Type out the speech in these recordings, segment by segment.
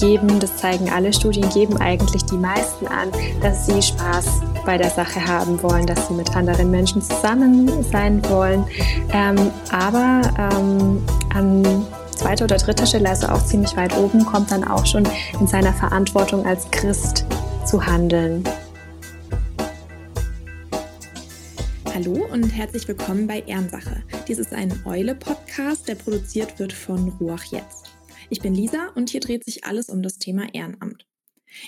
geben, das zeigen alle Studien, geben eigentlich die meisten an, dass sie Spaß bei der Sache haben wollen, dass sie mit anderen Menschen zusammen sein wollen. Ähm, aber ähm, an zweiter oder dritter Stelle, also auch ziemlich weit oben, kommt dann auch schon in seiner Verantwortung als Christ zu handeln. Hallo und herzlich willkommen bei Ehrensache. Dies ist ein Eule-Podcast, der produziert wird von Ruach Jetzt. Ich bin Lisa und hier dreht sich alles um das Thema Ehrenamt.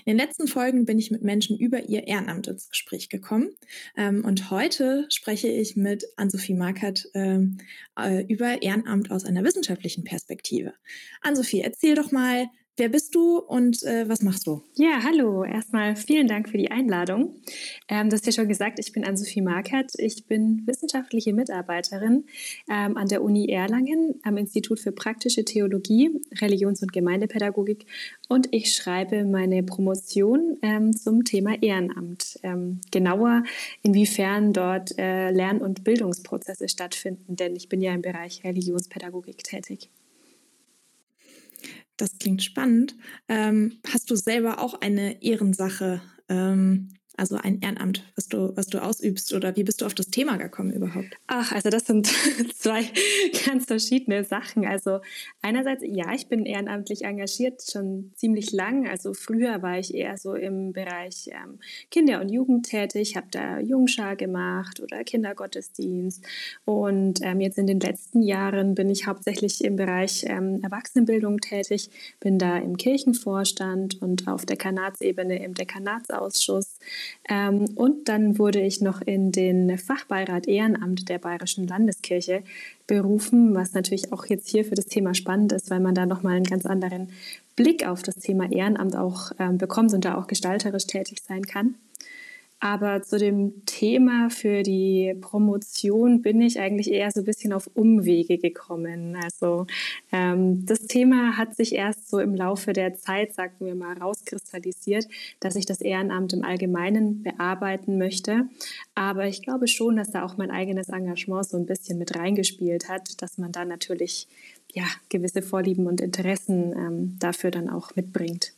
In den letzten Folgen bin ich mit Menschen über ihr Ehrenamt ins Gespräch gekommen. Ähm, und heute spreche ich mit Ann-Sophie Markert ähm, äh, über Ehrenamt aus einer wissenschaftlichen Perspektive. Ann-Sophie, erzähl doch mal, Wer bist du und äh, was machst du? Ja, hallo. Erstmal vielen Dank für die Einladung. Ähm, du hast ja schon gesagt, ich bin Ann-Sophie Markert. Ich bin wissenschaftliche Mitarbeiterin ähm, an der Uni Erlangen am Institut für praktische Theologie, Religions- und Gemeindepädagogik und ich schreibe meine Promotion ähm, zum Thema Ehrenamt. Ähm, genauer, inwiefern dort äh, Lern- und Bildungsprozesse stattfinden, denn ich bin ja im Bereich Religionspädagogik tätig. Das klingt spannend. Ähm, hast du selber auch eine Ehrensache ähm, also ein Ehrenamt, was du, was du ausübst oder wie bist du auf das Thema gekommen überhaupt? Ach, also das sind zwei ganz verschiedene Sachen. Also einerseits, ja, ich bin ehrenamtlich engagiert schon ziemlich lang. Also früher war ich eher so im Bereich ähm, Kinder- und Jugend tätig, habe da Jungschar gemacht oder Kindergottesdienst. Und ähm, jetzt in den letzten Jahren bin ich hauptsächlich im Bereich ähm, Erwachsenenbildung tätig, bin da im Kirchenvorstand und auf der Kanatsebene im Dekanatsausschuss. Ähm, und dann wurde ich noch in den Fachbeirat Ehrenamt der Bayerischen Landeskirche berufen, was natürlich auch jetzt hier für das Thema spannend ist, weil man da nochmal einen ganz anderen Blick auf das Thema Ehrenamt auch ähm, bekommt und da auch gestalterisch tätig sein kann. Aber zu dem Thema für die Promotion bin ich eigentlich eher so ein bisschen auf Umwege gekommen. Also ähm, das Thema hat sich erst so im Laufe der Zeit, sagen wir mal, rauskristallisiert, dass ich das Ehrenamt im Allgemeinen bearbeiten möchte. Aber ich glaube schon, dass da auch mein eigenes Engagement so ein bisschen mit reingespielt hat, dass man da natürlich ja, gewisse Vorlieben und Interessen ähm, dafür dann auch mitbringt.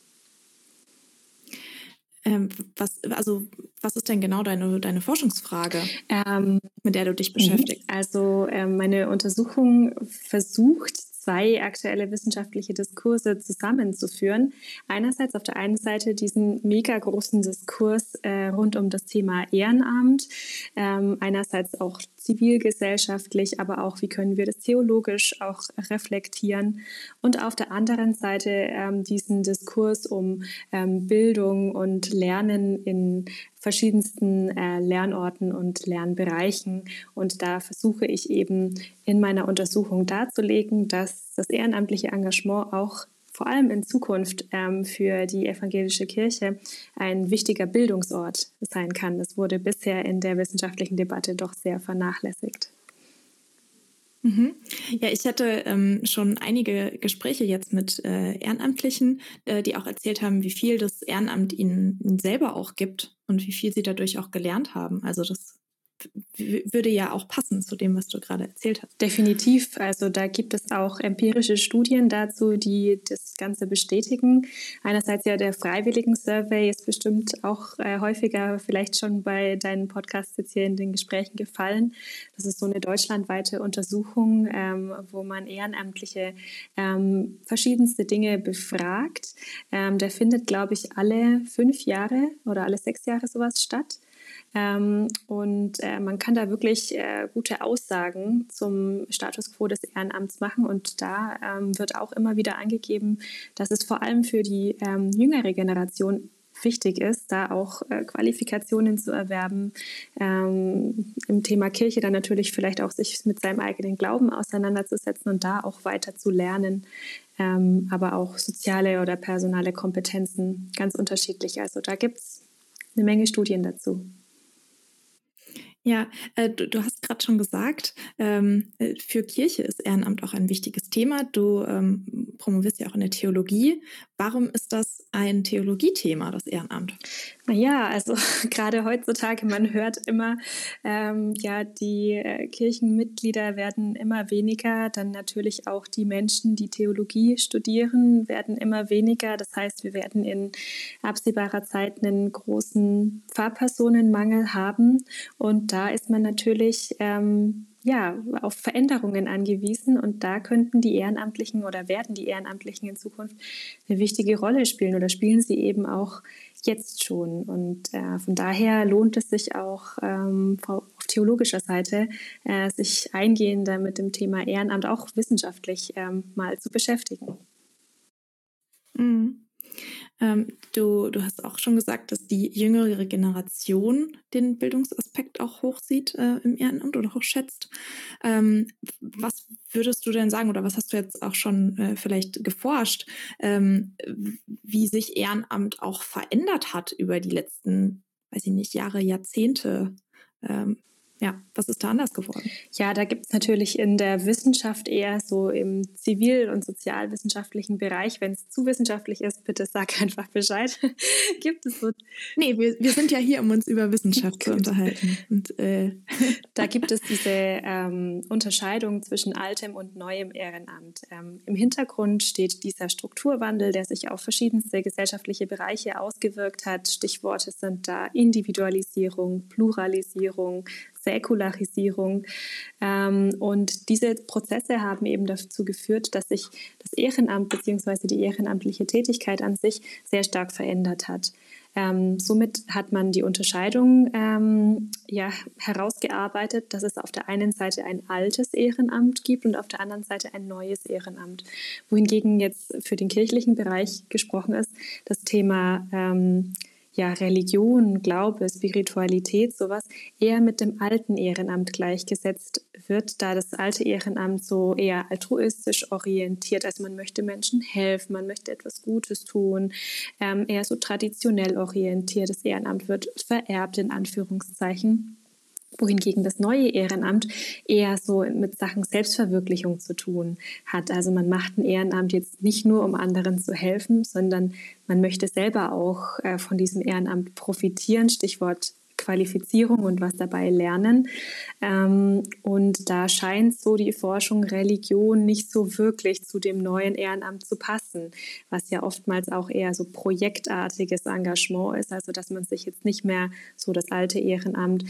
Ähm, was, also, was ist denn genau deine, deine Forschungsfrage, ähm, mit der du dich beschäftigst? Also, ähm, meine Untersuchung versucht, zwei aktuelle wissenschaftliche Diskurse zusammenzuführen. Einerseits auf der einen Seite diesen mega großen Diskurs äh, rund um das Thema Ehrenamt, ähm, einerseits auch zivilgesellschaftlich, aber auch wie können wir das theologisch auch reflektieren und auf der anderen Seite ähm, diesen Diskurs um ähm, Bildung und Lernen in verschiedensten äh, Lernorten und Lernbereichen. Und da versuche ich eben in meiner Untersuchung darzulegen, dass das ehrenamtliche Engagement auch vor allem in Zukunft ähm, für die evangelische Kirche ein wichtiger Bildungsort sein kann. Das wurde bisher in der wissenschaftlichen Debatte doch sehr vernachlässigt. Mhm. Ja, ich hatte ähm, schon einige Gespräche jetzt mit äh, Ehrenamtlichen, äh, die auch erzählt haben, wie viel das Ehrenamt ihnen, ihnen selber auch gibt und wie viel sie dadurch auch gelernt haben. Also das würde ja auch passen zu dem, was du gerade erzählt hast. Definitiv. Also da gibt es auch empirische Studien dazu, die das Ganze bestätigen. Einerseits ja der Freiwilligen Survey ist bestimmt auch äh, häufiger vielleicht schon bei deinen Podcasts jetzt hier in den Gesprächen gefallen. Das ist so eine deutschlandweite Untersuchung, ähm, wo man Ehrenamtliche ähm, verschiedenste Dinge befragt. Ähm, der findet, glaube ich, alle fünf Jahre oder alle sechs Jahre sowas statt. Ähm, und äh, man kann da wirklich äh, gute Aussagen zum Status quo des Ehrenamts machen. Und da ähm, wird auch immer wieder angegeben, dass es vor allem für die ähm, jüngere Generation wichtig ist, da auch äh, Qualifikationen zu erwerben, ähm, im Thema Kirche dann natürlich vielleicht auch sich mit seinem eigenen Glauben auseinanderzusetzen und da auch weiter zu lernen, ähm, aber auch soziale oder personale Kompetenzen ganz unterschiedlich. Also da gibt es eine Menge Studien dazu. Ja, äh, du, du, hast gerade schon gesagt, ähm, äh, für Kirche ist Ehrenamt auch ein wichtiges Thema. Du ähm, promovierst ja auch in der Theologie. Warum ist das ein Theologiethema, das Ehrenamt? Ja, also gerade heutzutage, man hört immer, ähm, ja, die äh, Kirchenmitglieder werden immer weniger, dann natürlich auch die Menschen, die Theologie studieren, werden immer weniger. Das heißt, wir werden in absehbarer Zeit einen großen Pfarrpersonenmangel haben und da ist man natürlich ähm, ja, auf Veränderungen angewiesen und da könnten die Ehrenamtlichen oder werden die Ehrenamtlichen in Zukunft eine wichtige Rolle spielen oder spielen sie eben auch jetzt schon. Und äh, von daher lohnt es sich auch ähm, auf theologischer Seite, äh, sich eingehender mit dem Thema Ehrenamt auch wissenschaftlich ähm, mal zu beschäftigen. Mhm. Ähm, du, du hast auch schon gesagt, dass die jüngere Generation den Bildungsaspekt auch hochsieht äh, im Ehrenamt oder hochschätzt. Ähm, was würdest du denn sagen oder was hast du jetzt auch schon äh, vielleicht geforscht, ähm, wie sich Ehrenamt auch verändert hat über die letzten, weiß ich nicht, Jahre, Jahrzehnte? Ja, was ist da anders geworden? Ja, da gibt es natürlich in der Wissenschaft eher so im zivil- und sozialwissenschaftlichen Bereich. Wenn es zu wissenschaftlich ist, bitte sag einfach Bescheid. gibt es so. Nee, wir, wir sind ja hier, um uns über Wissenschaft zu unterhalten. Und, äh. Da gibt es diese ähm, Unterscheidung zwischen altem und neuem Ehrenamt. Ähm, Im Hintergrund steht dieser Strukturwandel, der sich auf verschiedenste gesellschaftliche Bereiche ausgewirkt hat. Stichworte sind da Individualisierung, Pluralisierung, Säkularisierung. Ähm, und diese Prozesse haben eben dazu geführt, dass sich das Ehrenamt bzw. die ehrenamtliche Tätigkeit an sich sehr stark verändert hat. Ähm, somit hat man die Unterscheidung ähm, ja, herausgearbeitet, dass es auf der einen Seite ein altes Ehrenamt gibt und auf der anderen Seite ein neues Ehrenamt. Wohingegen jetzt für den kirchlichen Bereich gesprochen ist, das Thema ähm, ja, Religion, Glaube, Spiritualität, sowas eher mit dem alten Ehrenamt gleichgesetzt wird, da das alte Ehrenamt so eher altruistisch orientiert, also man möchte Menschen helfen, man möchte etwas Gutes tun, ähm, eher so traditionell orientiert. Das Ehrenamt wird vererbt in Anführungszeichen wohingegen das neue Ehrenamt eher so mit Sachen Selbstverwirklichung zu tun hat. Also man macht ein Ehrenamt jetzt nicht nur, um anderen zu helfen, sondern man möchte selber auch äh, von diesem Ehrenamt profitieren. Stichwort Qualifizierung und was dabei lernen. Ähm, und da scheint so die Forschung Religion nicht so wirklich zu dem neuen Ehrenamt zu passen, was ja oftmals auch eher so projektartiges Engagement ist, also dass man sich jetzt nicht mehr so das alte Ehrenamt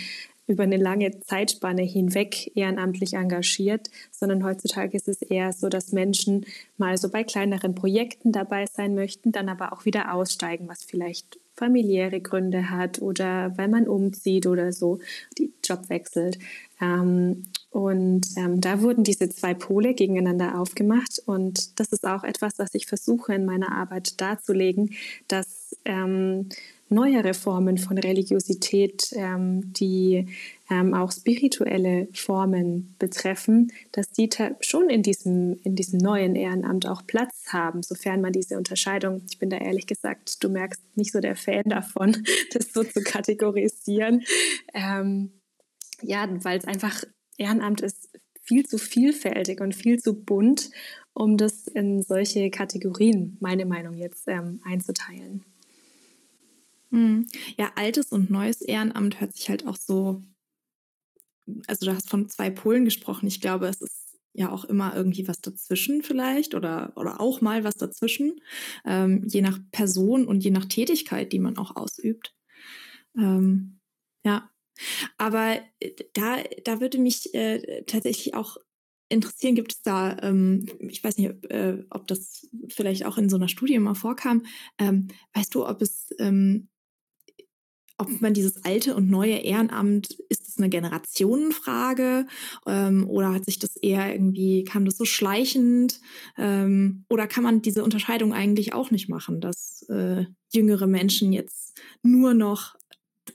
über eine lange Zeitspanne hinweg ehrenamtlich engagiert, sondern heutzutage ist es eher so, dass Menschen mal so bei kleineren Projekten dabei sein möchten, dann aber auch wieder aussteigen, was vielleicht familiäre Gründe hat oder weil man umzieht oder so, die Job wechselt. Ähm, und ähm, da wurden diese zwei Pole gegeneinander aufgemacht. Und das ist auch etwas, was ich versuche in meiner Arbeit darzulegen, dass ähm, neuere Formen von Religiosität, ähm, die ähm, auch spirituelle Formen betreffen, dass die schon in diesem, in diesem neuen Ehrenamt auch Platz haben, sofern man diese Unterscheidung, ich bin da ehrlich gesagt, du merkst nicht so der Fan davon, das so zu kategorisieren. Ähm, ja, weil es einfach Ehrenamt ist viel zu vielfältig und viel zu bunt, um das in solche Kategorien, meine Meinung jetzt, ähm, einzuteilen. Hm. Ja, altes und neues Ehrenamt hört sich halt auch so, also du hast von zwei Polen gesprochen. Ich glaube, es ist ja auch immer irgendwie was dazwischen vielleicht oder, oder auch mal was dazwischen, ähm, je nach Person und je nach Tätigkeit, die man auch ausübt. Ähm, ja, aber äh, da, da würde mich äh, tatsächlich auch interessieren, gibt es da, ähm, ich weiß nicht, äh, ob das vielleicht auch in so einer Studie mal vorkam, ähm, weißt du, ob es ähm, ob man dieses alte und neue Ehrenamt, ist das eine Generationenfrage ähm, oder hat sich das eher irgendwie, kam das so schleichend ähm, oder kann man diese Unterscheidung eigentlich auch nicht machen, dass äh, jüngere Menschen jetzt nur noch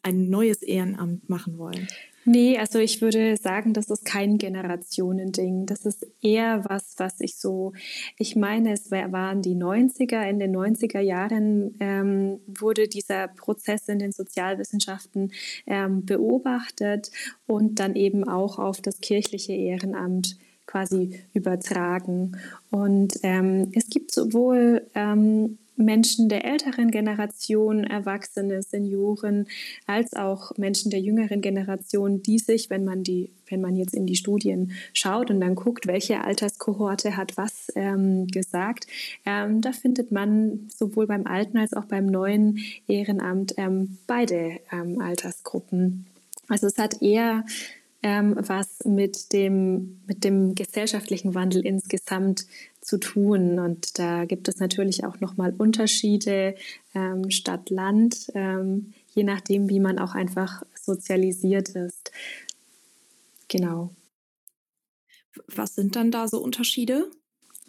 ein neues Ehrenamt machen wollen? Nee, also ich würde sagen, das ist kein Generationending. Das ist eher was, was ich so, ich meine, es waren die 90er, in den 90er Jahren ähm, wurde dieser Prozess in den Sozialwissenschaften ähm, beobachtet und dann eben auch auf das kirchliche Ehrenamt quasi übertragen. Und ähm, es gibt sowohl ähm, Menschen der älteren Generation, Erwachsene, Senioren, als auch Menschen der jüngeren Generation, die sich, wenn man die, wenn man jetzt in die Studien schaut und dann guckt, welche Alterskohorte hat was ähm, gesagt, ähm, da findet man sowohl beim alten als auch beim neuen Ehrenamt ähm, beide ähm, Altersgruppen. Also es hat eher ähm, was mit dem, mit dem gesellschaftlichen Wandel insgesamt zu tun. Und da gibt es natürlich auch nochmal Unterschiede ähm, Stadt-Land, ähm, je nachdem, wie man auch einfach sozialisiert ist. Genau. Was sind dann da so Unterschiede?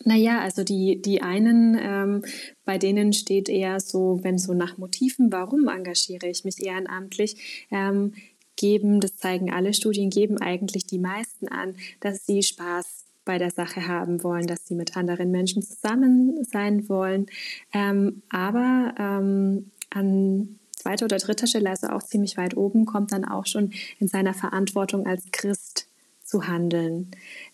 Naja, also die, die einen, ähm, bei denen steht eher so, wenn so nach Motiven, warum engagiere ich mich ehrenamtlich, ähm, geben, das zeigen alle Studien, geben eigentlich die meisten an, dass sie Spaß bei der Sache haben wollen, dass sie mit anderen Menschen zusammen sein wollen. Ähm, aber ähm, an zweiter oder dritter Stelle, also auch ziemlich weit oben, kommt dann auch schon in seiner Verantwortung als Christ zu handeln.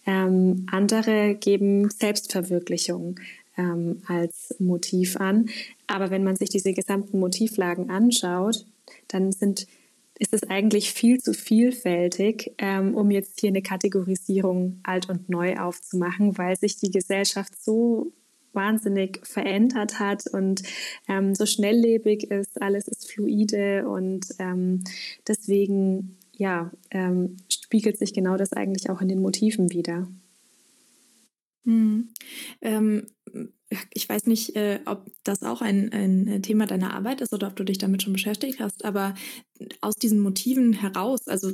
Ähm, andere geben Selbstverwirklichung ähm, als Motiv an. Aber wenn man sich diese gesamten Motivlagen anschaut, dann sind ist es eigentlich viel zu vielfältig, ähm, um jetzt hier eine Kategorisierung alt und neu aufzumachen, weil sich die Gesellschaft so wahnsinnig verändert hat und ähm, so schnelllebig ist, alles ist fluide und ähm, deswegen ja, ähm, spiegelt sich genau das eigentlich auch in den Motiven wieder. Mhm. Ähm, ich weiß nicht, äh, ob das auch ein, ein Thema deiner Arbeit ist oder ob du dich damit schon beschäftigt hast, aber aus diesen Motiven heraus, also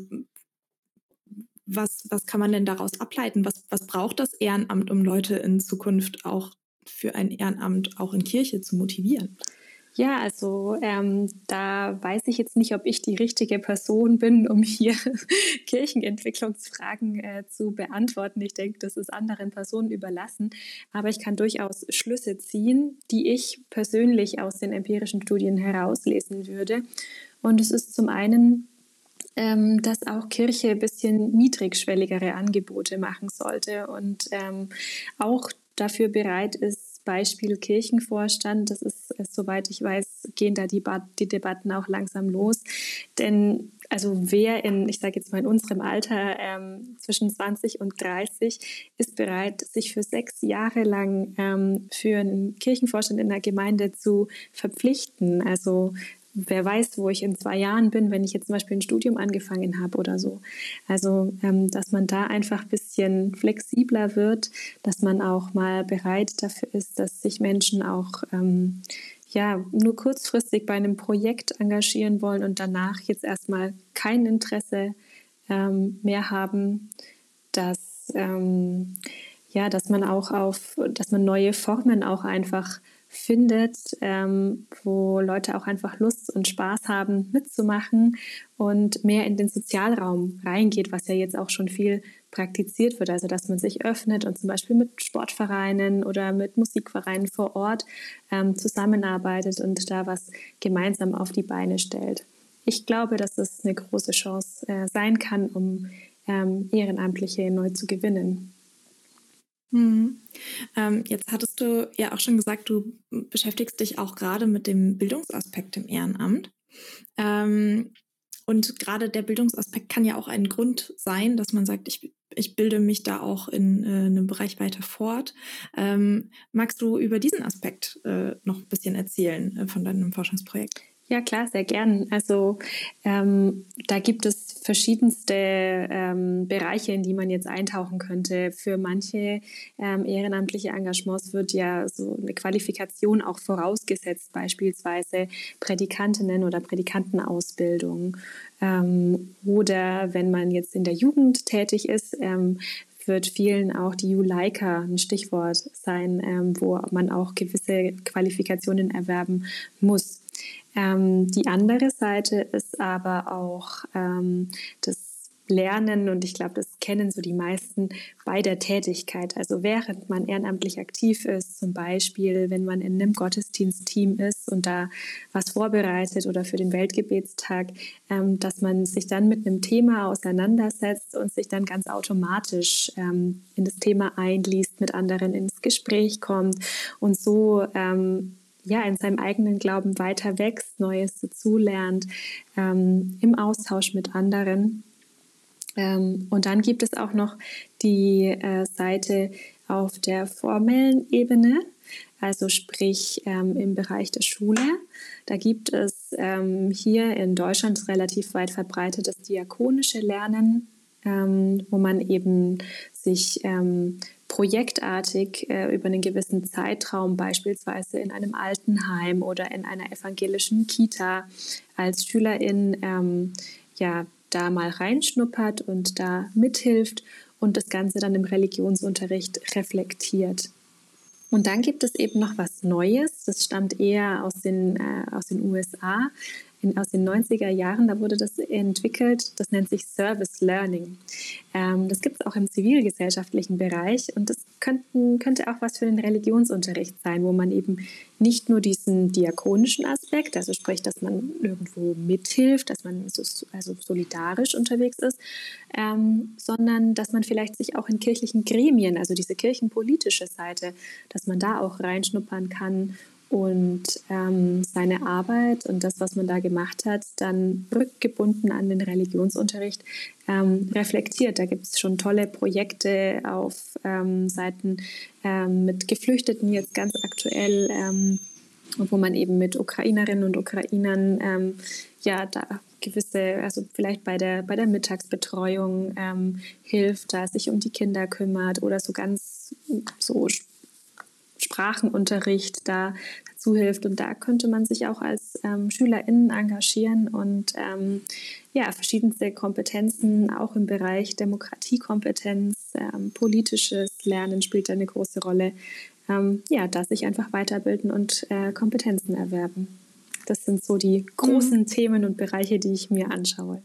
was, was kann man denn daraus ableiten? Was, was braucht das Ehrenamt, um Leute in Zukunft auch für ein Ehrenamt auch in Kirche zu motivieren? Ja, also ähm, da weiß ich jetzt nicht, ob ich die richtige Person bin, um hier Kirchenentwicklungsfragen äh, zu beantworten. Ich denke, das ist anderen Personen überlassen. Aber ich kann durchaus Schlüsse ziehen, die ich persönlich aus den empirischen Studien herauslesen würde. Und es ist zum einen ähm, dass auch Kirche ein bisschen niedrigschwelligere Angebote machen sollte und ähm, auch dafür bereit ist, Beispiel Kirchenvorstand, das ist, äh, soweit ich weiß, gehen da die, die Debatten auch langsam los. Denn also wer in, ich sage jetzt mal in unserem Alter ähm, zwischen 20 und 30 ist bereit, sich für sechs Jahre lang ähm, für einen Kirchenvorstand in der Gemeinde zu verpflichten. Also wer weiß, wo ich in zwei Jahren bin, wenn ich jetzt zum Beispiel ein Studium angefangen habe oder so. Also, ähm, dass man da einfach ein bisschen flexibler wird, dass man auch mal bereit dafür ist, dass sich Menschen auch ähm, ja, nur kurzfristig bei einem Projekt engagieren wollen und danach jetzt erstmal kein Interesse ähm, mehr haben, dass, ähm, ja, dass man auch auf, dass man neue Formen auch einfach findet, ähm, wo Leute auch einfach Lust und Spaß haben, mitzumachen und mehr in den Sozialraum reingeht, was ja jetzt auch schon viel praktiziert wird. Also, dass man sich öffnet und zum Beispiel mit Sportvereinen oder mit Musikvereinen vor Ort ähm, zusammenarbeitet und da was gemeinsam auf die Beine stellt. Ich glaube, dass es eine große Chance äh, sein kann, um ähm, Ehrenamtliche neu zu gewinnen. Mhm. Ähm, jetzt hattest du ja auch schon gesagt, du beschäftigst dich auch gerade mit dem Bildungsaspekt im Ehrenamt. Ähm, und gerade der Bildungsaspekt kann ja auch ein Grund sein, dass man sagt, ich, ich bilde mich da auch in äh, einem Bereich weiter fort. Ähm, magst du über diesen Aspekt äh, noch ein bisschen erzählen äh, von deinem Forschungsprojekt? Ja, klar, sehr gern. Also ähm, da gibt es verschiedenste ähm, Bereiche, in die man jetzt eintauchen könnte. Für manche ähm, ehrenamtliche Engagements wird ja so eine Qualifikation auch vorausgesetzt, beispielsweise Prädikantinnen oder Prädikantenausbildung. Ähm, oder wenn man jetzt in der Jugend tätig ist, ähm, wird vielen auch die Juleika ein Stichwort sein, ähm, wo man auch gewisse Qualifikationen erwerben muss. Ähm, die andere Seite ist aber auch ähm, das Lernen und ich glaube, das kennen so die meisten bei der Tätigkeit. Also während man ehrenamtlich aktiv ist, zum Beispiel wenn man in einem Gottesdienstteam ist und da was vorbereitet oder für den Weltgebetstag, ähm, dass man sich dann mit einem Thema auseinandersetzt und sich dann ganz automatisch ähm, in das Thema einliest, mit anderen ins Gespräch kommt und so ähm, ja, in seinem eigenen Glauben weiter wächst, Neues dazulernt, ähm, im Austausch mit anderen. Ähm, und dann gibt es auch noch die äh, Seite auf der formellen Ebene, also sprich ähm, im Bereich der Schule. Da gibt es ähm, hier in Deutschland relativ weit verbreitetes diakonische Lernen, ähm, wo man eben sich ähm, projektartig äh, über einen gewissen Zeitraum, beispielsweise in einem Altenheim oder in einer evangelischen Kita, als Schülerin ähm, ja da mal reinschnuppert und da mithilft und das Ganze dann im Religionsunterricht reflektiert. Und dann gibt es eben noch was Neues, das stammt eher aus den, äh, aus den USA, in, aus den 90er Jahren, da wurde das entwickelt, das nennt sich Service Learning. Ähm, das gibt es auch im zivilgesellschaftlichen Bereich und das könnten, könnte auch was für den Religionsunterricht sein, wo man eben nicht nur diesen diakonischen Aspekt, also sprich, dass man irgendwo mithilft, dass man so, also solidarisch unterwegs ist, ähm, sondern dass man vielleicht sich auch in kirchlichen Gremien, also diese kirchenpolitische Seite, dass man da auch reinschnuppern kann und ähm, seine Arbeit und das, was man da gemacht hat, dann rückgebunden an den Religionsunterricht ähm, reflektiert. Da gibt es schon tolle Projekte auf ähm, Seiten ähm, mit Geflüchteten jetzt ganz aktuell, ähm, wo man eben mit Ukrainerinnen und Ukrainern ähm, ja da gewisse, also vielleicht bei der, bei der Mittagsbetreuung hilft, da sich um die Kinder kümmert oder so ganz so Sprachenunterricht da dazu hilft. Und da könnte man sich auch als ähm, SchülerInnen engagieren und ähm, ja, verschiedenste Kompetenzen, auch im Bereich Demokratiekompetenz, ähm, politisches Lernen spielt eine große Rolle. Ähm, ja, da sich einfach weiterbilden und äh, Kompetenzen erwerben. Das sind so die großen mhm. Themen und Bereiche, die ich mir anschaue.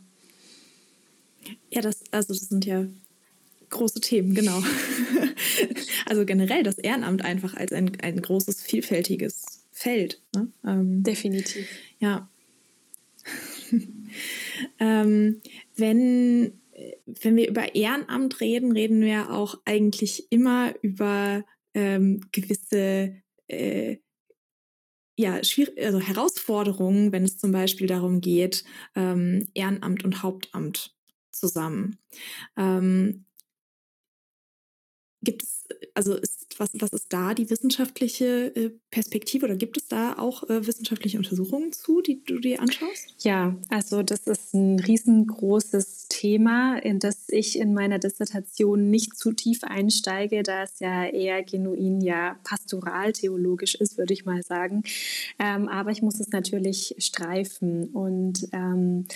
Ja, das, also das sind ja große Themen, genau. also generell das Ehrenamt einfach als ein, ein großes, vielfältiges Feld. Ne? Ähm, Definitiv. Ja. ähm, wenn, wenn wir über Ehrenamt reden, reden wir auch eigentlich immer über ähm, gewisse äh, ja, also Herausforderungen, wenn es zum Beispiel darum geht, ähm, Ehrenamt und Hauptamt zusammen. Ähm, Gibt es, also ist, was, was ist da die wissenschaftliche äh, Perspektive oder gibt es da auch äh, wissenschaftliche Untersuchungen zu, die du dir anschaust? Ja, also das ist ein riesengroßes Thema, in das ich in meiner Dissertation nicht zu tief einsteige, da es ja eher genuin ja pastoraltheologisch ist, würde ich mal sagen. Ähm, aber ich muss es natürlich streifen und ähm,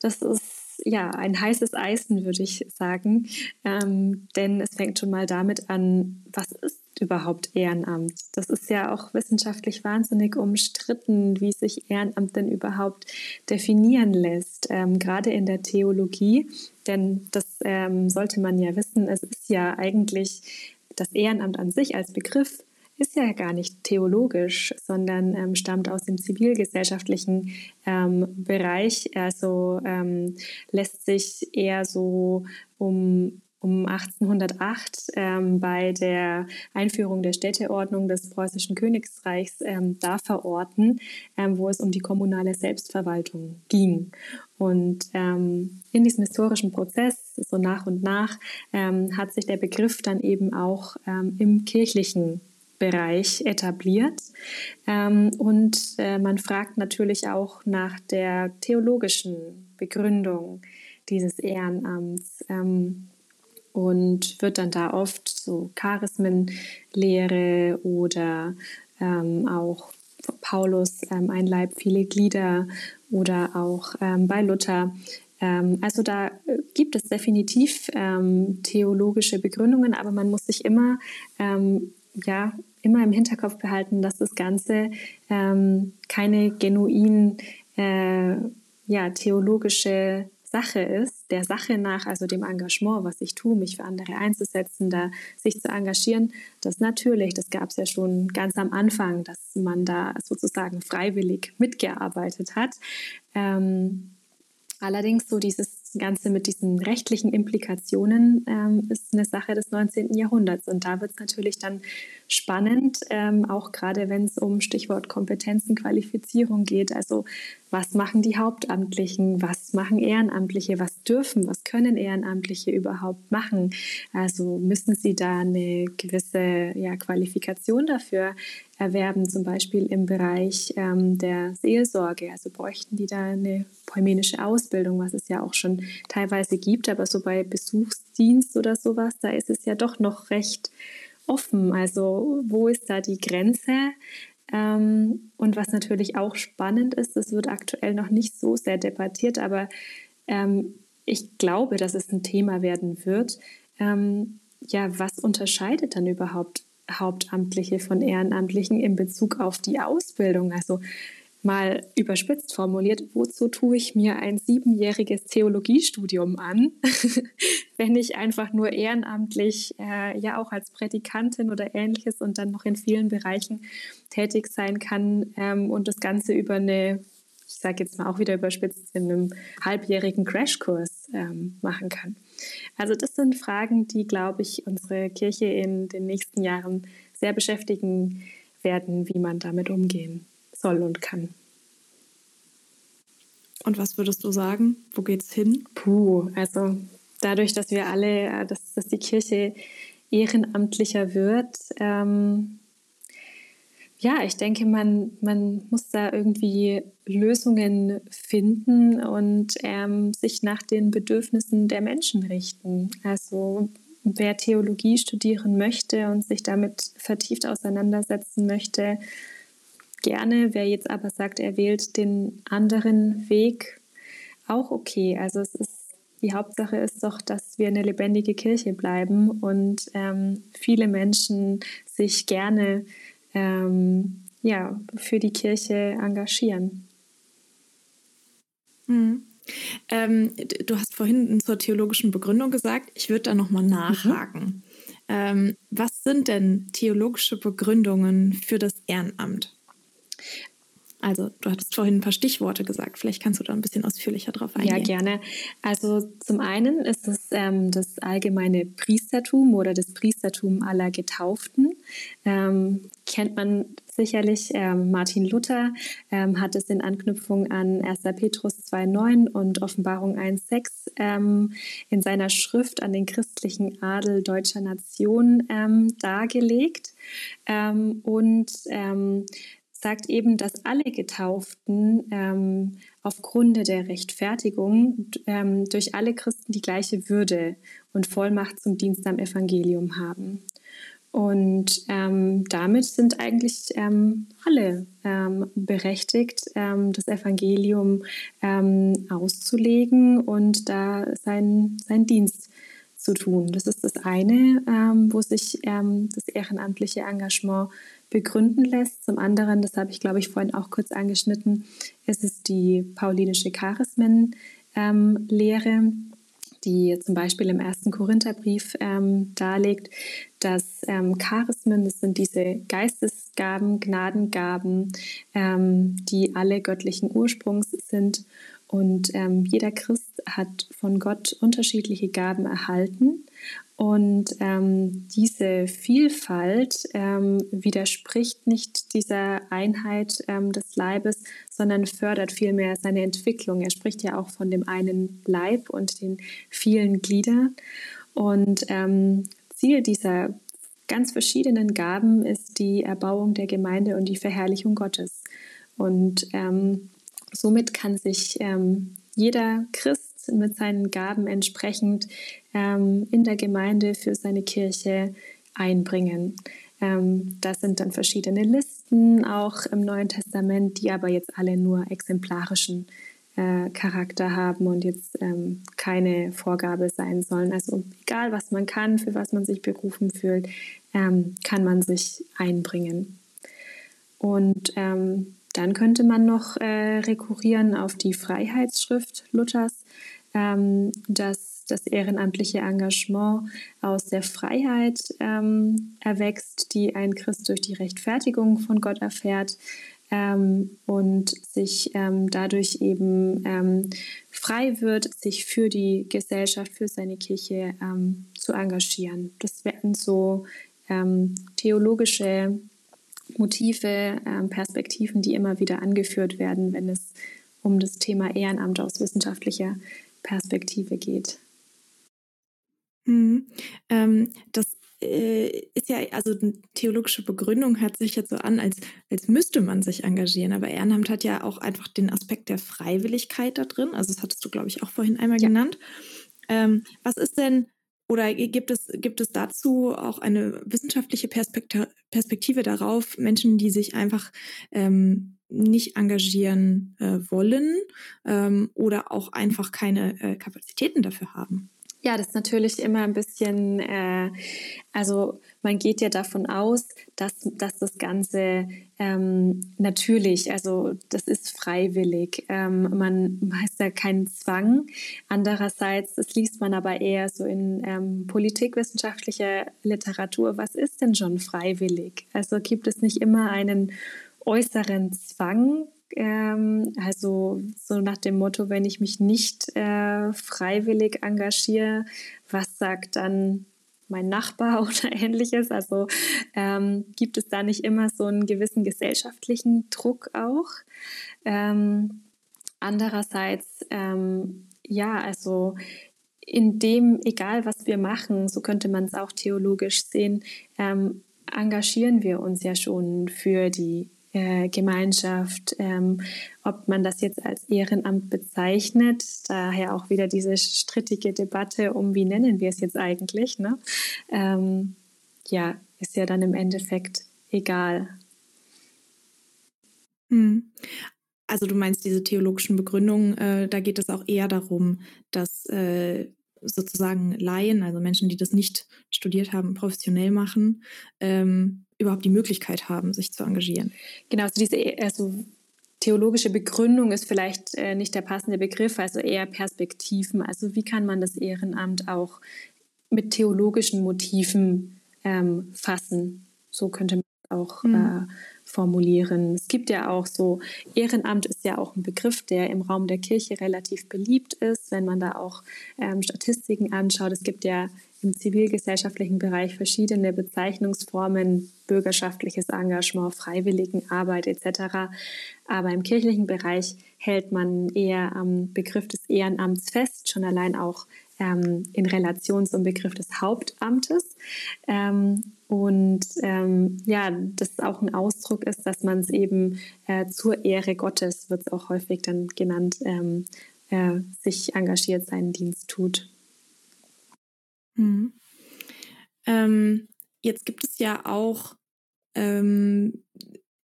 das ist ja ein heißes Eisen, würde ich sagen. Ähm, denn es fängt schon mal damit an, was ist überhaupt Ehrenamt? Das ist ja auch wissenschaftlich wahnsinnig umstritten, wie sich Ehrenamt denn überhaupt definieren lässt, ähm, gerade in der Theologie. Denn das ähm, sollte man ja wissen, es ist ja eigentlich das Ehrenamt an sich als Begriff ist ja gar nicht theologisch, sondern ähm, stammt aus dem zivilgesellschaftlichen ähm, Bereich. Also ähm, lässt sich eher so um um 1808 ähm, bei der Einführung der Städteordnung des preußischen Königsreichs ähm, da verorten, ähm, wo es um die kommunale Selbstverwaltung ging. Und ähm, in diesem historischen Prozess, so nach und nach, ähm, hat sich der Begriff dann eben auch ähm, im kirchlichen Bereich etabliert. Ähm, und äh, man fragt natürlich auch nach der theologischen Begründung dieses Ehrenamts ähm, und wird dann da oft so Charismenlehre oder ähm, auch Paulus ein Leib, viele Glieder oder auch bei Luther also da äh, gibt es definitiv ähm, theologische Begründungen, aber man muss sich immer ähm, ja immer im Hinterkopf behalten, dass das Ganze ähm, keine genuin äh, ja, theologische Sache ist, der Sache nach, also dem Engagement, was ich tue, mich für andere einzusetzen, da sich zu engagieren, das natürlich, das gab es ja schon ganz am Anfang, dass man da sozusagen freiwillig mitgearbeitet hat. Ähm, allerdings so dieses Ganze mit diesen rechtlichen Implikationen ähm, ist eine Sache des 19. Jahrhunderts. Und da wird es natürlich dann spannend, ähm, auch gerade wenn es um Stichwort Kompetenzen, Qualifizierung geht. Also was machen die Hauptamtlichen, was machen Ehrenamtliche, was dürfen, was können Ehrenamtliche überhaupt machen? Also müssen sie da eine gewisse ja, Qualifikation dafür erwerben, zum Beispiel im Bereich ähm, der Seelsorge. Also bräuchten die da eine paulinische Ausbildung, was es ja auch schon teilweise gibt, aber so bei Besuchsdienst oder sowas, da ist es ja doch noch recht offen. Also wo ist da die Grenze? Ähm, und was natürlich auch spannend ist, das wird aktuell noch nicht so sehr debattiert, aber ähm, ich glaube, dass es ein Thema werden wird. Ähm, ja, was unterscheidet dann überhaupt Hauptamtliche von Ehrenamtlichen in Bezug auf die Ausbildung? Also mal überspitzt formuliert, wozu tue ich mir ein siebenjähriges Theologiestudium an, wenn ich einfach nur ehrenamtlich, äh, ja auch als Prädikantin oder ähnliches und dann noch in vielen Bereichen tätig sein kann ähm, und das Ganze über eine, ich sage jetzt mal auch wieder überspitzt, in einem halbjährigen Crashkurs ähm, machen kann. Also das sind Fragen, die, glaube ich, unsere Kirche in den nächsten Jahren sehr beschäftigen werden, wie man damit umgehen soll und kann. Und was würdest du sagen? Wo geht's hin? Puh, also dadurch, dass wir alle, äh, dass, dass die Kirche ehrenamtlicher wird, ähm, ja, ich denke, man, man muss da irgendwie Lösungen finden und ähm, sich nach den Bedürfnissen der Menschen richten. Also wer Theologie studieren möchte und sich damit vertieft auseinandersetzen möchte, gerne. Wer jetzt aber sagt, er wählt den anderen Weg, auch okay. Also es ist die Hauptsache ist doch, dass wir eine lebendige Kirche bleiben und ähm, viele Menschen sich gerne ähm, ja, für die Kirche engagieren. Mhm. Ähm, du hast vorhin zur theologischen Begründung gesagt, ich würde da nochmal mhm. nachhaken. Mhm. Ähm, was sind denn theologische Begründungen für das Ehrenamt? Also du hattest vorhin ein paar Stichworte gesagt. Vielleicht kannst du da ein bisschen ausführlicher drauf eingehen. Ja, gerne. Also zum einen ist es ähm, das allgemeine Priestertum oder das Priestertum aller Getauften. Ähm, kennt man sicherlich. Ähm, Martin Luther ähm, hat es in Anknüpfung an 1. Petrus 2.9 und Offenbarung 1.6 ähm, in seiner Schrift an den christlichen Adel deutscher Nation ähm, dargelegt. und sagt eben, dass alle Getauften ähm, aufgrund der Rechtfertigung ähm, durch alle Christen die gleiche Würde und Vollmacht zum Dienst am Evangelium haben. Und ähm, damit sind eigentlich ähm, alle ähm, berechtigt, ähm, das Evangelium ähm, auszulegen und da seinen, seinen Dienst zu tun. Das ist das eine, ähm, wo sich das ehrenamtliche Engagement begründen lässt. Zum anderen, das habe ich glaube ich vorhin auch kurz angeschnitten, ist es die paulinische Charismen-Lehre, ähm, die zum Beispiel im ersten Korintherbrief ähm, darlegt, dass ähm, Charismen, das sind diese Geistesgaben, Gnadengaben, ähm, die alle göttlichen Ursprungs sind. Und ähm, jeder Christ hat von Gott unterschiedliche Gaben erhalten. Und ähm, diese Vielfalt ähm, widerspricht nicht dieser Einheit ähm, des Leibes, sondern fördert vielmehr seine Entwicklung. Er spricht ja auch von dem einen Leib und den vielen Gliedern. Und ähm, Ziel dieser ganz verschiedenen Gaben ist die Erbauung der Gemeinde und die Verherrlichung Gottes. Und ähm, somit kann sich ähm, jeder Christ mit seinen Gaben entsprechend ähm, in der Gemeinde für seine Kirche einbringen. Ähm, das sind dann verschiedene Listen auch im Neuen Testament, die aber jetzt alle nur exemplarischen äh, Charakter haben und jetzt ähm, keine Vorgabe sein sollen. Also egal, was man kann, für was man sich berufen fühlt, ähm, kann man sich einbringen. Und ähm, dann könnte man noch äh, rekurrieren auf die Freiheitsschrift Luthers, ähm, dass das ehrenamtliche Engagement aus der Freiheit ähm, erwächst, die ein Christ durch die Rechtfertigung von Gott erfährt. ähm, und sich ähm, dadurch eben ähm, frei wird, sich für die Gesellschaft, für seine Kirche ähm, zu engagieren. Das wären so theologische Motive, Perspektiven, die immer wieder angeführt werden, wenn es um das Thema Ehrenamt aus wissenschaftlicher Perspektive geht. Mhm. Ähm, das äh, ist ja, also theologische Begründung hört sich jetzt so an, als, als müsste man sich engagieren. Aber Ehrenamt hat ja auch einfach den Aspekt der Freiwilligkeit da drin. Also das hattest du, glaube ich, auch vorhin einmal ja. genannt. Ähm, was ist denn, oder gibt es, gibt es dazu auch eine wissenschaftliche Perspektive, Perspektive darauf, Menschen, die sich einfach ähm, nicht engagieren äh, wollen ähm, oder auch einfach keine äh, Kapazitäten dafür haben? Ja, das ist natürlich immer ein bisschen, äh, also man geht ja davon aus, dass, dass das Ganze ähm, natürlich, also das ist freiwillig. Ähm, man hat ja keinen Zwang. Andererseits, das liest man aber eher so in ähm, politikwissenschaftlicher Literatur, was ist denn schon freiwillig? Also gibt es nicht immer einen äußeren Zwang, ähm, also so nach dem Motto, wenn ich mich nicht äh, freiwillig engagiere, was sagt dann mein Nachbar oder ähnliches? Also ähm, gibt es da nicht immer so einen gewissen gesellschaftlichen Druck auch? Ähm, andererseits, ähm, ja, also in dem, egal was wir machen, so könnte man es auch theologisch sehen, ähm, engagieren wir uns ja schon für die äh, Gemeinschaft, ähm, ob man das jetzt als Ehrenamt bezeichnet. Daher auch wieder diese strittige Debatte um, wie nennen wir es jetzt eigentlich. Ne? Ähm, ja, ist ja dann im Endeffekt egal. Hm. Also du meinst diese theologischen Begründungen, äh, da geht es auch eher darum, dass äh, sozusagen Laien, also Menschen, die das nicht studiert haben, professionell machen, ähm, überhaupt die Möglichkeit haben, sich zu engagieren. Genau, also diese also theologische Begründung ist vielleicht äh, nicht der passende Begriff, also eher Perspektiven. Also wie kann man das Ehrenamt auch mit theologischen Motiven ähm, fassen? So könnte man auch mhm. äh, formulieren. Es gibt ja auch so, Ehrenamt ist ja auch ein Begriff, der im Raum der Kirche relativ beliebt ist, wenn man da auch ähm, Statistiken anschaut. Es gibt ja im zivilgesellschaftlichen Bereich verschiedene Bezeichnungsformen, bürgerschaftliches Engagement, Freiwilligenarbeit etc. Aber im kirchlichen Bereich hält man eher am Begriff des Ehrenamts fest, schon allein auch ähm, in Relation zum Begriff des Hauptamtes. Ähm, und ähm, ja, das auch ein Ausdruck ist, dass man es eben äh, zur Ehre Gottes, wird es auch häufig dann genannt, ähm, äh, sich engagiert seinen Dienst tut. Mhm. Ähm, jetzt gibt es ja auch ähm,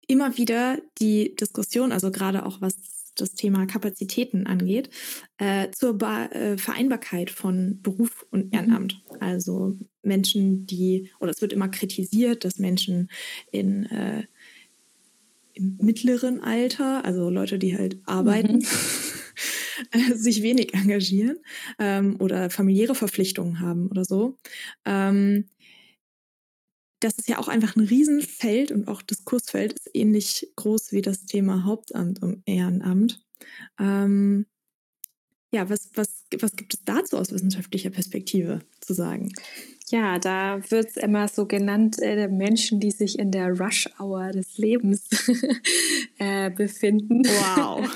immer wieder die Diskussion, also gerade auch was das Thema Kapazitäten angeht, äh, zur ba äh, Vereinbarkeit von Beruf und mhm. Ehrenamt. Also Menschen, die, oder es wird immer kritisiert, dass Menschen in äh, im mittleren Alter, also Leute, die halt arbeiten, mhm. sich wenig engagieren ähm, oder familiäre Verpflichtungen haben oder so. Ähm, das ist ja auch einfach ein Riesenfeld und auch Diskursfeld ist ähnlich groß wie das Thema Hauptamt und Ehrenamt. Ähm, ja, was, was, was gibt es dazu aus wissenschaftlicher Perspektive zu sagen? Ja, da wird es immer so genannt, äh, Menschen, die sich in der Rush-Hour des Lebens äh, befinden. Wow.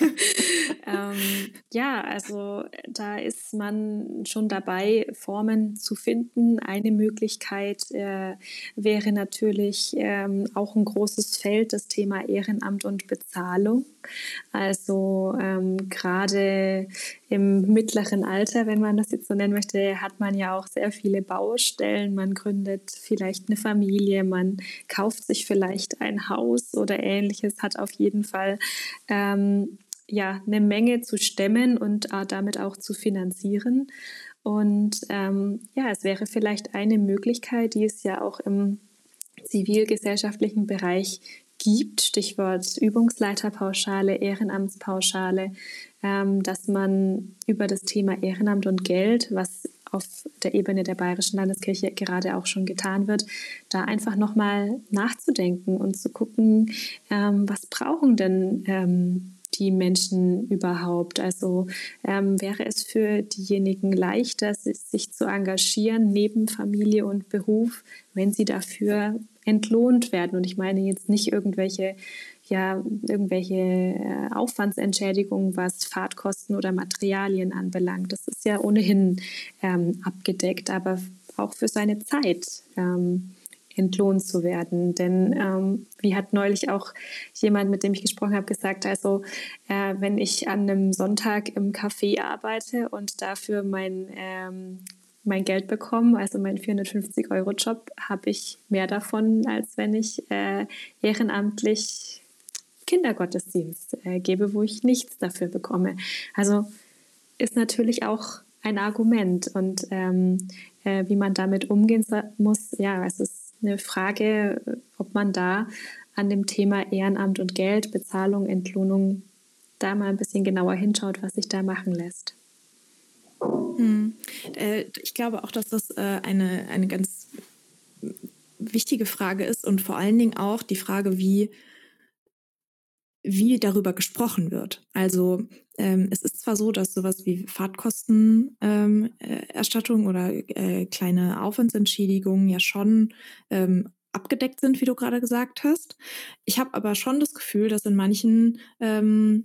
ähm, ja, also da ist man schon dabei, Formen zu finden. Eine Möglichkeit äh, wäre natürlich ähm, auch ein großes Feld, das Thema Ehrenamt und Bezahlung. Also ähm, gerade im mittleren Alter, wenn man das jetzt so nennen möchte, hat man ja auch sehr viele Baustellen. Man gründet vielleicht eine Familie, man kauft sich vielleicht ein Haus oder ähnliches, hat auf jeden Fall ähm, ja, eine Menge zu stemmen und äh, damit auch zu finanzieren. Und ähm, ja, es wäre vielleicht eine Möglichkeit, die es ja auch im zivilgesellschaftlichen Bereich gibt, Stichwort Übungsleiterpauschale, Ehrenamtspauschale, ähm, dass man über das Thema Ehrenamt und Geld, was auf der Ebene der Bayerischen Landeskirche gerade auch schon getan wird, da einfach nochmal nachzudenken und zu gucken, ähm, was brauchen denn ähm, die Menschen überhaupt? Also ähm, wäre es für diejenigen leichter, sich zu engagieren neben Familie und Beruf, wenn sie dafür entlohnt werden? Und ich meine jetzt nicht irgendwelche ja irgendwelche äh, Aufwandsentschädigungen, was Fahrtkosten oder Materialien anbelangt. Das ist ja ohnehin ähm, abgedeckt, aber auch für seine Zeit. Ähm, entlohnt zu werden. Denn ähm, wie hat neulich auch jemand, mit dem ich gesprochen habe, gesagt, also äh, wenn ich an einem Sonntag im Café arbeite und dafür mein, ähm, mein Geld bekomme, also meinen 450-Euro-Job, habe ich mehr davon, als wenn ich äh, ehrenamtlich Kindergottesdienst äh, gebe, wo ich nichts dafür bekomme. Also ist natürlich auch ein Argument und ähm, äh, wie man damit umgehen muss, ja, es ist eine Frage, ob man da an dem Thema Ehrenamt und Geld, Bezahlung, Entlohnung da mal ein bisschen genauer hinschaut, was sich da machen lässt. Hm. Äh, ich glaube auch, dass das äh, eine, eine ganz wichtige Frage ist und vor allen Dingen auch die Frage, wie wie darüber gesprochen wird. Also ähm, es ist zwar so, dass sowas wie Fahrtkostenerstattung ähm, äh, oder äh, kleine Aufwandsentschädigungen ja schon ähm, abgedeckt sind, wie du gerade gesagt hast. Ich habe aber schon das Gefühl, dass in manchen ähm,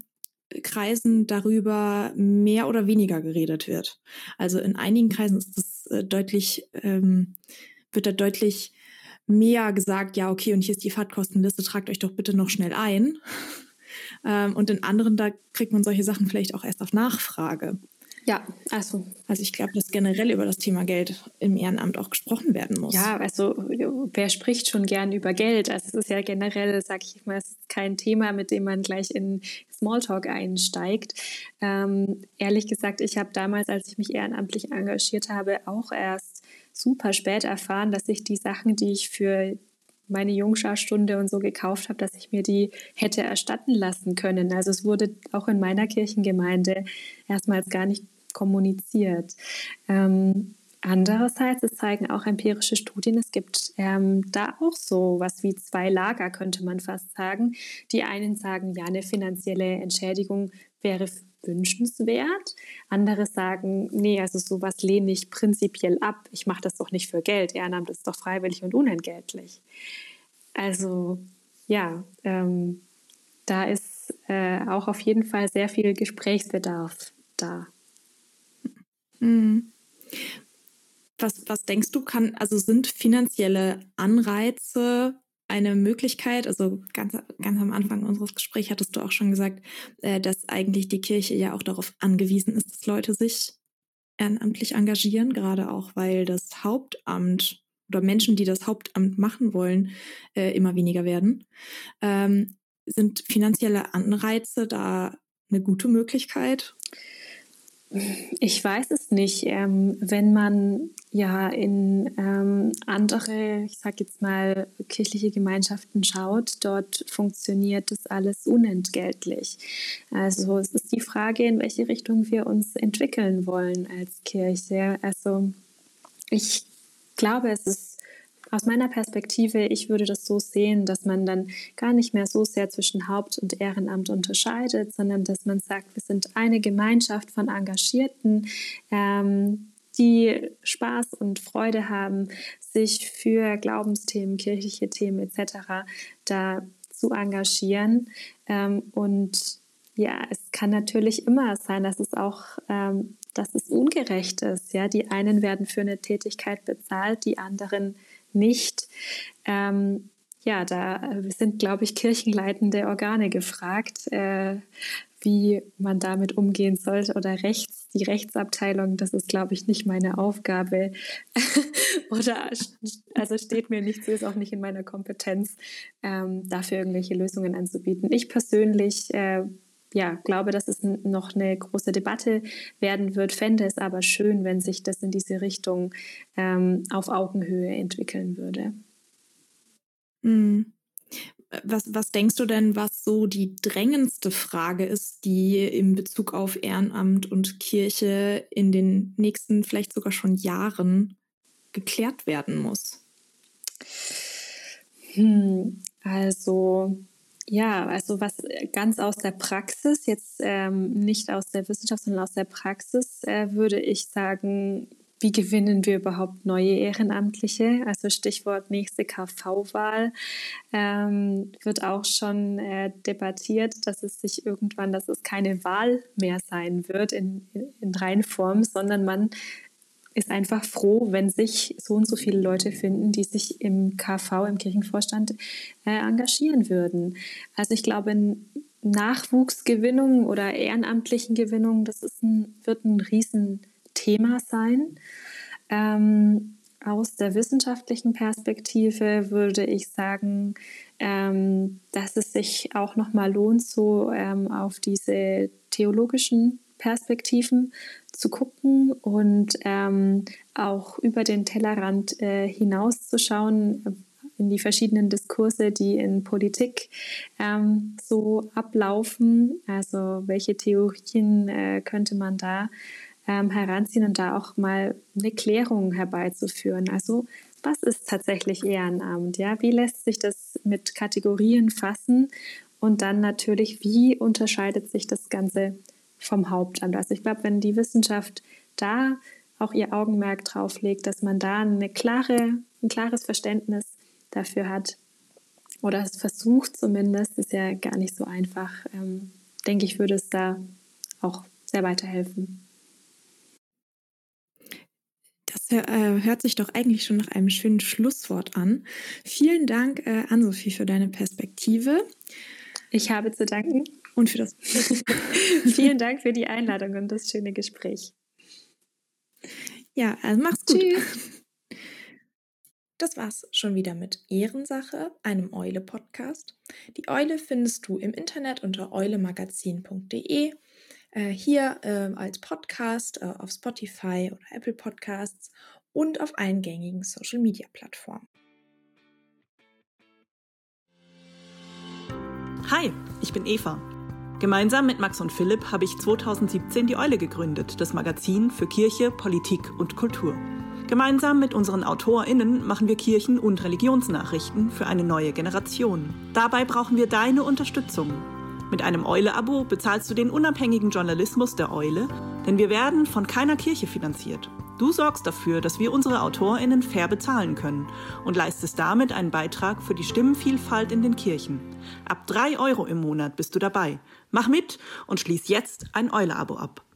Kreisen darüber mehr oder weniger geredet wird. Also in einigen Kreisen ist das äh, deutlich, ähm, wird da deutlich mehr gesagt, ja, okay, und hier ist die Fahrtkostenliste, tragt euch doch bitte noch schnell ein. Ähm, und in anderen, da kriegt man solche Sachen vielleicht auch erst auf Nachfrage. Ja, also. Also ich glaube, dass generell über das Thema Geld im Ehrenamt auch gesprochen werden muss. Ja, also wer spricht schon gern über Geld? Also es ist ja generell, sage ich mal, es ist kein Thema, mit dem man gleich in Smalltalk einsteigt. Ähm, ehrlich gesagt, ich habe damals, als ich mich ehrenamtlich engagiert habe, auch erst super spät erfahren, dass ich die Sachen, die ich für meine Jungscharstunde und so gekauft habe, dass ich mir die hätte erstatten lassen können. Also es wurde auch in meiner Kirchengemeinde erstmals gar nicht kommuniziert. Ähm, Andererseits, es zeigen auch empirische Studien, es gibt ähm, da auch so was wie zwei Lager, könnte man fast sagen. Die einen sagen, ja, eine finanzielle Entschädigung wäre wünschenswert. Andere sagen, nee, also sowas lehne ich prinzipiell ab. Ich mache das doch nicht für Geld. Ehrenamt ist doch freiwillig und unentgeltlich. Also ja, ähm, da ist äh, auch auf jeden Fall sehr viel Gesprächsbedarf da. Mhm. Was, was denkst du, kann, also sind finanzielle Anreize eine Möglichkeit, also ganz, ganz am Anfang unseres Gesprächs hattest du auch schon gesagt, äh, dass eigentlich die Kirche ja auch darauf angewiesen ist, dass Leute sich ehrenamtlich engagieren, gerade auch weil das Hauptamt oder Menschen, die das Hauptamt machen wollen, äh, immer weniger werden. Ähm, sind finanzielle Anreize da eine gute Möglichkeit? Ich weiß es nicht. Ähm, wenn man ja in ähm, andere, ich sage jetzt mal, kirchliche Gemeinschaften schaut, dort funktioniert das alles unentgeltlich. Also es ist die Frage, in welche Richtung wir uns entwickeln wollen als Kirche. Also ich glaube, es ist aus meiner Perspektive, ich würde das so sehen, dass man dann gar nicht mehr so sehr zwischen Haupt- und Ehrenamt unterscheidet, sondern dass man sagt, wir sind eine Gemeinschaft von Engagierten, ähm, die Spaß und Freude haben, sich für Glaubensthemen, kirchliche Themen etc. da zu engagieren. Ähm, und ja, es kann natürlich immer sein, dass es auch ähm, dass es ungerecht ist. Ja, die einen werden für eine Tätigkeit bezahlt, die anderen nicht. Ähm, ja, da sind, glaube ich, kirchenleitende Organe gefragt, äh, wie man damit umgehen sollte oder rechts, die Rechtsabteilung, das ist, glaube ich, nicht meine Aufgabe oder also steht mir nicht so, ist auch nicht in meiner Kompetenz, ähm, dafür irgendwelche Lösungen anzubieten. Ich persönlich äh, ja, glaube, dass es noch eine große Debatte werden wird, fände es aber schön, wenn sich das in diese Richtung ähm, auf Augenhöhe entwickeln würde. Mhm. Was, was denkst du denn, was so die drängendste Frage ist, die in Bezug auf Ehrenamt und Kirche in den nächsten, vielleicht sogar schon Jahren geklärt werden muss? Hm, also ja, also was ganz aus der Praxis, jetzt ähm, nicht aus der Wissenschaft, sondern aus der Praxis, äh, würde ich sagen, wie gewinnen wir überhaupt neue Ehrenamtliche? Also Stichwort nächste KV-Wahl ähm, wird auch schon äh, debattiert, dass es sich irgendwann, dass es keine Wahl mehr sein wird in, in, in Reihenform, sondern man ist einfach froh, wenn sich so und so viele Leute finden, die sich im KV, im Kirchenvorstand äh, engagieren würden. Also ich glaube, Nachwuchsgewinnung oder ehrenamtlichen Gewinnung, das ist ein, wird ein Riesenthema sein. Ähm, aus der wissenschaftlichen Perspektive würde ich sagen, ähm, dass es sich auch nochmal lohnt, so ähm, auf diese theologischen Perspektiven zu gucken und ähm, auch über den Tellerrand äh, hinauszuschauen äh, in die verschiedenen Diskurse, die in Politik ähm, so ablaufen. Also welche Theorien äh, könnte man da ähm, heranziehen und da auch mal eine Klärung herbeizuführen. Also was ist tatsächlich Ehrenamt? Ja, wie lässt sich das mit Kategorien fassen? Und dann natürlich, wie unterscheidet sich das Ganze vom Hauptamt. Also ich glaube, wenn die Wissenschaft da auch ihr Augenmerk drauf legt, dass man da eine klare, ein klares Verständnis dafür hat oder es versucht zumindest, ist ja gar nicht so einfach, ähm, denke ich, würde es da auch sehr weiterhelfen. Das äh, hört sich doch eigentlich schon nach einem schönen Schlusswort an. Vielen Dank, äh, Ann-Sophie, für deine Perspektive. Ich habe zu danken und für das. Vielen Dank für die Einladung und das schöne Gespräch. Ja, also mach's gut. Tschüss. Das war's schon wieder mit Ehrensache, einem Eule-Podcast. Die Eule findest du im Internet unter eulemagazin.de, äh, hier äh, als Podcast äh, auf Spotify oder Apple Podcasts und auf allen gängigen Social-Media-Plattformen. Hi, ich bin Eva. Gemeinsam mit Max und Philipp habe ich 2017 die Eule gegründet, das Magazin für Kirche, Politik und Kultur. Gemeinsam mit unseren AutorInnen machen wir Kirchen- und Religionsnachrichten für eine neue Generation. Dabei brauchen wir deine Unterstützung. Mit einem Eule-Abo bezahlst du den unabhängigen Journalismus der Eule, denn wir werden von keiner Kirche finanziert. Du sorgst dafür, dass wir unsere AutorInnen fair bezahlen können und leistest damit einen Beitrag für die Stimmenvielfalt in den Kirchen. Ab drei Euro im Monat bist du dabei. Mach mit und schließ jetzt ein Eule-Abo ab.